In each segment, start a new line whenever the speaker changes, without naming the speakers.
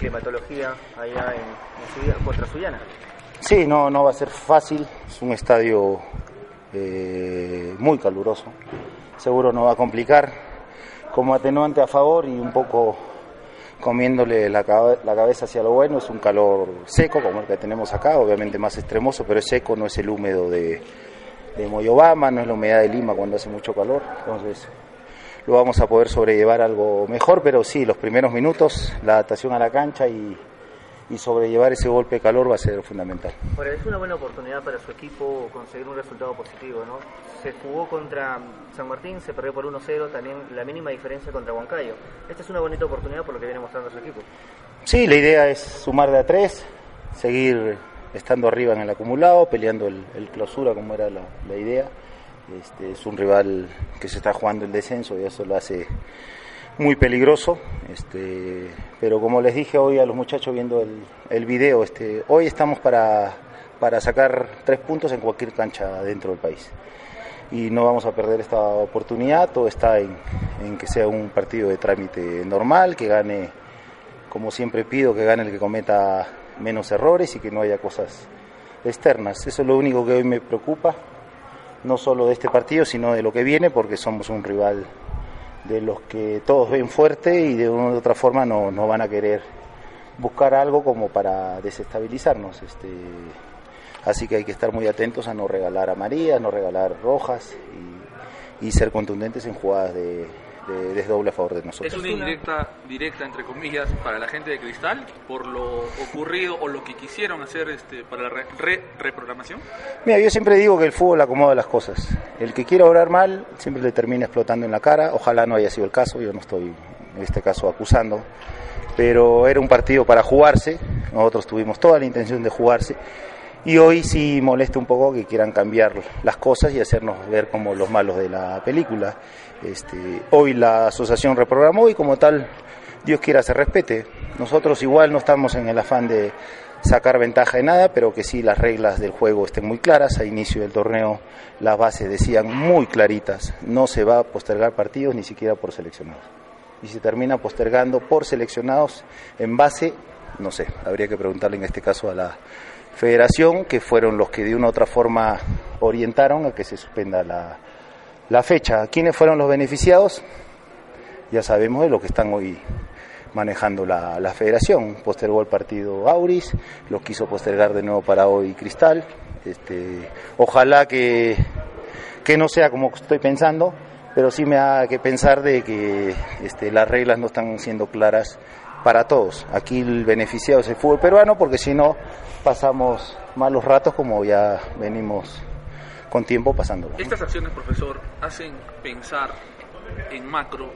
climatología allá en, en contra Suyana.
Sí, no, no va a ser fácil. Es un estadio eh, muy caluroso. Seguro no va a complicar. Como atenuante a favor y un poco comiéndole la, la cabeza hacia lo bueno, es un calor seco como el que tenemos acá, obviamente más extremoso, pero es seco, no es el húmedo de, de Moyobama, no es la humedad de Lima cuando hace mucho calor. Entonces lo vamos a poder sobrellevar algo mejor, pero sí, los primeros minutos, la adaptación a la cancha y, y sobrellevar ese golpe de calor va a ser fundamental.
Ahora, es una buena oportunidad para su equipo conseguir un resultado positivo, ¿no? Se jugó contra San Martín, se perdió por 1-0, también la mínima diferencia contra Huancayo. Esta es una bonita oportunidad por lo que viene mostrando su equipo.
Sí, la idea es sumar de a tres, seguir estando arriba en el acumulado, peleando el, el clausura como era la, la idea. Este, es un rival que se está jugando el descenso y eso lo hace muy peligroso. Este, pero como les dije hoy a los muchachos viendo el, el video, este, hoy estamos para, para sacar tres puntos en cualquier cancha dentro del país. Y no vamos a perder esta oportunidad, todo está en, en que sea un partido de trámite normal, que gane como siempre pido que gane el que cometa menos errores y que no haya cosas externas. Eso es lo único que hoy me preocupa, no solo de este partido, sino de lo que viene, porque somos un rival de los que todos ven fuerte y de una u otra forma no, no van a querer buscar algo como para desestabilizarnos. Este, así que hay que estar muy atentos a no regalar amarillas, no regalar rojas y, y ser contundentes en jugadas de, de desdoble a favor de nosotros.
Es una indirecta, directa, entre comillas, para la gente de Cristal por lo ocurrido o lo que quisieron hacer este, para la re- re- reprogramación.
Mira, yo siempre digo que el fútbol acomoda las cosas. El que quiera orar mal siempre le termina explotando en la cara. Ojalá no haya sido el caso, yo no estoy en este caso acusando. Pero era un partido para jugarse, nosotros tuvimos toda la intención de jugarse. Y hoy sí molesta un poco que quieran cambiar las cosas y hacernos ver como los malos de la película. Este, hoy la asociación reprogramó y como tal, Dios quiera se respete. Nosotros igual no estamos en el afán de sacar ventaja de nada, pero que sí las reglas del juego estén muy claras. A inicio del torneo las bases decían muy claritas, no se va a postergar partidos ni siquiera por seleccionados. Y se termina postergando por seleccionados en base, no sé, habría que preguntarle en este caso a la federación, que fueron los que de una u otra forma orientaron a que se suspenda la, la fecha. ¿Quiénes fueron los beneficiados? Ya sabemos de lo que están hoy manejando la, la federación. Postergó el partido Auris, lo quiso postergar de nuevo para hoy Cristal. Este, ojalá que, que no sea como estoy pensando, pero sí me da que pensar de que este, las reglas no están siendo claras para todos. Aquí el beneficiado es el fútbol peruano porque si no pasamos malos ratos como ya venimos con tiempo pasándolo.
Estas acciones, profesor, hacen pensar en macro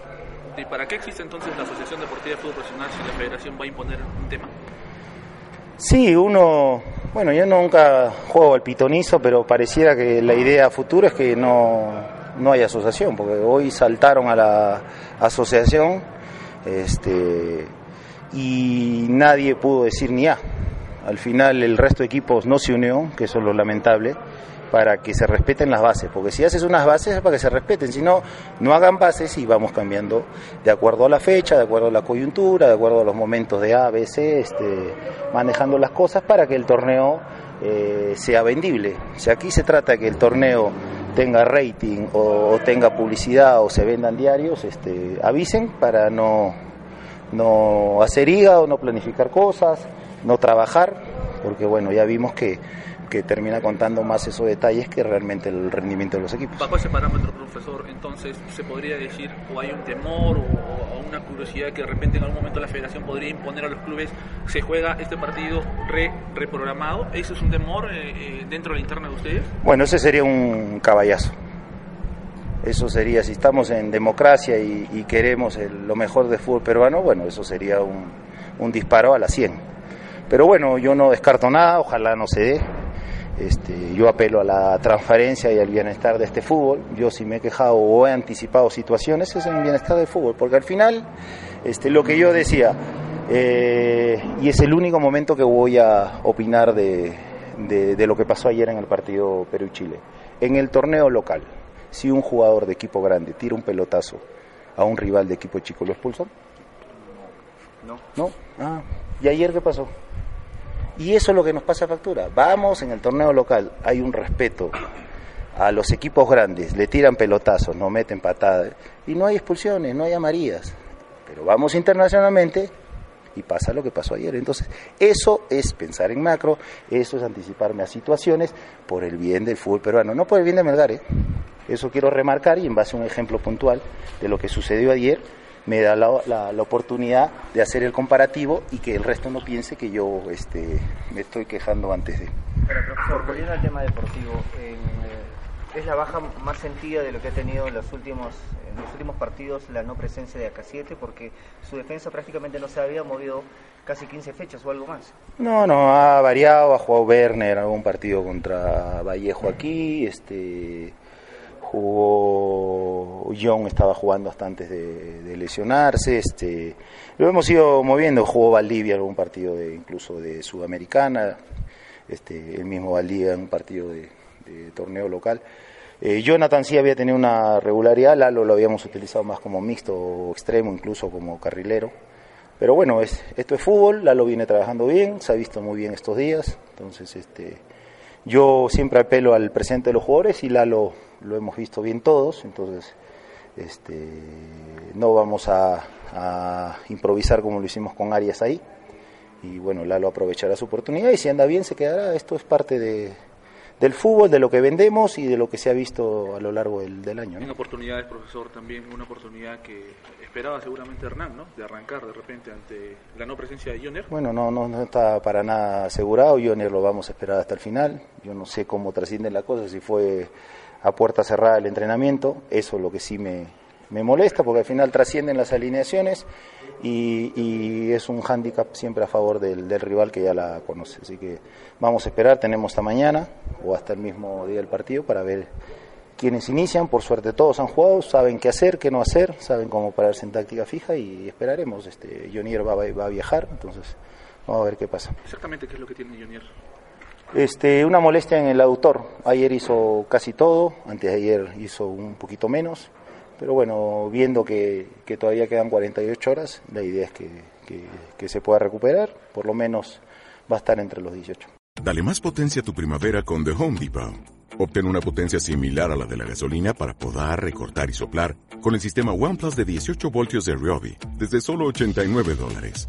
de para qué existe entonces la Asociación Deportiva de Fútbol Profesional si la federación va a imponer un tema.
Sí, uno, bueno, yo nunca juego al pitonizo, pero pareciera que la idea futura es que no, no hay asociación, porque hoy saltaron a la asociación este, y nadie pudo decir ni A. Al final el resto de equipos no se unió, que eso es lo lamentable, para que se respeten las bases, porque si haces unas bases es para que se respeten, si no, no hagan bases y vamos cambiando de acuerdo a la fecha, de acuerdo a la coyuntura, de acuerdo a los momentos de A, B, C, este, manejando las cosas para que el torneo eh, sea vendible. Si aquí se trata de que el torneo tenga rating o, o tenga publicidad o se vendan diarios, este, avisen para no, no hacer hígado, no planificar cosas, no trabajar, porque bueno, ya vimos que, que termina contando más esos detalles que realmente el rendimiento de los equipos.
Bajo ese parámetro, profesor, entonces se podría decir, o hay un temor o, una curiosidad que de repente en algún momento la federación podría imponer a los clubes, se juega este partido re, reprogramado, ¿eso es un temor eh, eh, dentro de la interna de ustedes?
Bueno, ese sería un caballazo. Eso sería, si estamos en democracia y, queremos lo mejor del fútbol peruano, bueno, eso sería un, disparo a la 100. Pero bueno, yo no descarto nada, ojalá no se dé. Este, yo apelo a la transparencia y al bienestar de este fútbol. Yo si me he quejado o he anticipado situaciones es en el bienestar del fútbol, porque al final este, lo que yo decía, eh, y es el único momento que voy a opinar de, de, lo que pasó ayer en el partido Perú-Chile. En el torneo local, si un jugador de equipo grande tira un pelotazo a un rival de equipo chico, ¿lo expulsan? No. ¿No? Ah, ¿y ayer qué pasó? Y eso es lo que nos pasa a factura. Vamos en el torneo local, hay un respeto a los equipos grandes, le tiran pelotazos, no meten patadas, y no hay expulsiones, no hay amarillas. Pero vamos internacionalmente y pasa lo que pasó ayer. Entonces, eso es pensar en macro, eso es anticiparme a situaciones por el bien del fútbol peruano, no por el bien de Melgar. ¿eh? Eso quiero remarcar y en base a un ejemplo puntual de lo que sucedió ayer, me da la, la, oportunidad de hacer el comparativo y que el resto no piense que yo este, me estoy quejando antes de.
Pero profesor, volviendo al tema deportivo, eh, es la baja más sentida de lo que ha tenido en los últimos en los últimos partidos la no presencia de AK7 porque su defensa prácticamente no se había movido casi 15 fechas o algo más.
No, no, ha variado, ha jugado Werner algún partido contra Vallejo aquí, este jugó John estaba jugando hasta antes de, lesionarse este lo hemos ido moviendo. Jugó Valdivia algún partido de incluso de sudamericana este el mismo Valdivia en un partido de, torneo local. Eh, Jonathan sí había tenido una regularidad Lalo lo habíamos utilizado más como mixto o extremo incluso como carrilero. Pero bueno es, esto es fútbol Lalo viene trabajando bien se ha visto muy bien estos días. Entonces este yo siempre apelo al presente de los jugadores y Lalo lo hemos visto bien todos, entonces este, no vamos a, improvisar como lo hicimos con Arias ahí. Y bueno, Lalo aprovechará su oportunidad y si anda bien se quedará. Esto es parte de, del fútbol, de lo que vendemos y de lo que se ha visto a lo largo del, del año.
¿no? oportunidades, profesor, también una oportunidad que esperaba seguramente Hernán, ¿no? De arrancar de repente ante la no presencia de Joner.
Bueno, no, no, no está para nada asegurado. Joner lo vamos a esperar hasta el final. Yo no sé cómo trasciende la cosa, si fue a puerta cerrada el entrenamiento, eso es lo que sí me, me molesta porque al final trascienden las alineaciones y, es un hándicap siempre a favor del, rival que ya la conoce. Así que vamos a esperar, tenemos hasta mañana o hasta el mismo día del partido para ver quiénes inician. Por suerte todos han jugado, saben qué hacer, qué no hacer, saben cómo pararse en táctica fija y esperaremos. Este, Jonier va, va a viajar, entonces vamos a ver qué pasa.
Exactamente, ¿qué es lo que tiene Jonier?
Este, una molestia en el aductor. Ayer hizo casi todo, antes de ayer hizo un poquito menos. Pero bueno, viendo que, que todavía quedan 48 horas, la idea es que, que, que se pueda recuperar. Por lo menos va a estar entre los 18.
Dale más potencia a tu primavera con The Home Depot. Obtén una potencia similar a la de la gasolina para podar, recortar y soplar con el sistema OnePlus de 18 voltios de Ryobi desde solo 89 dólares.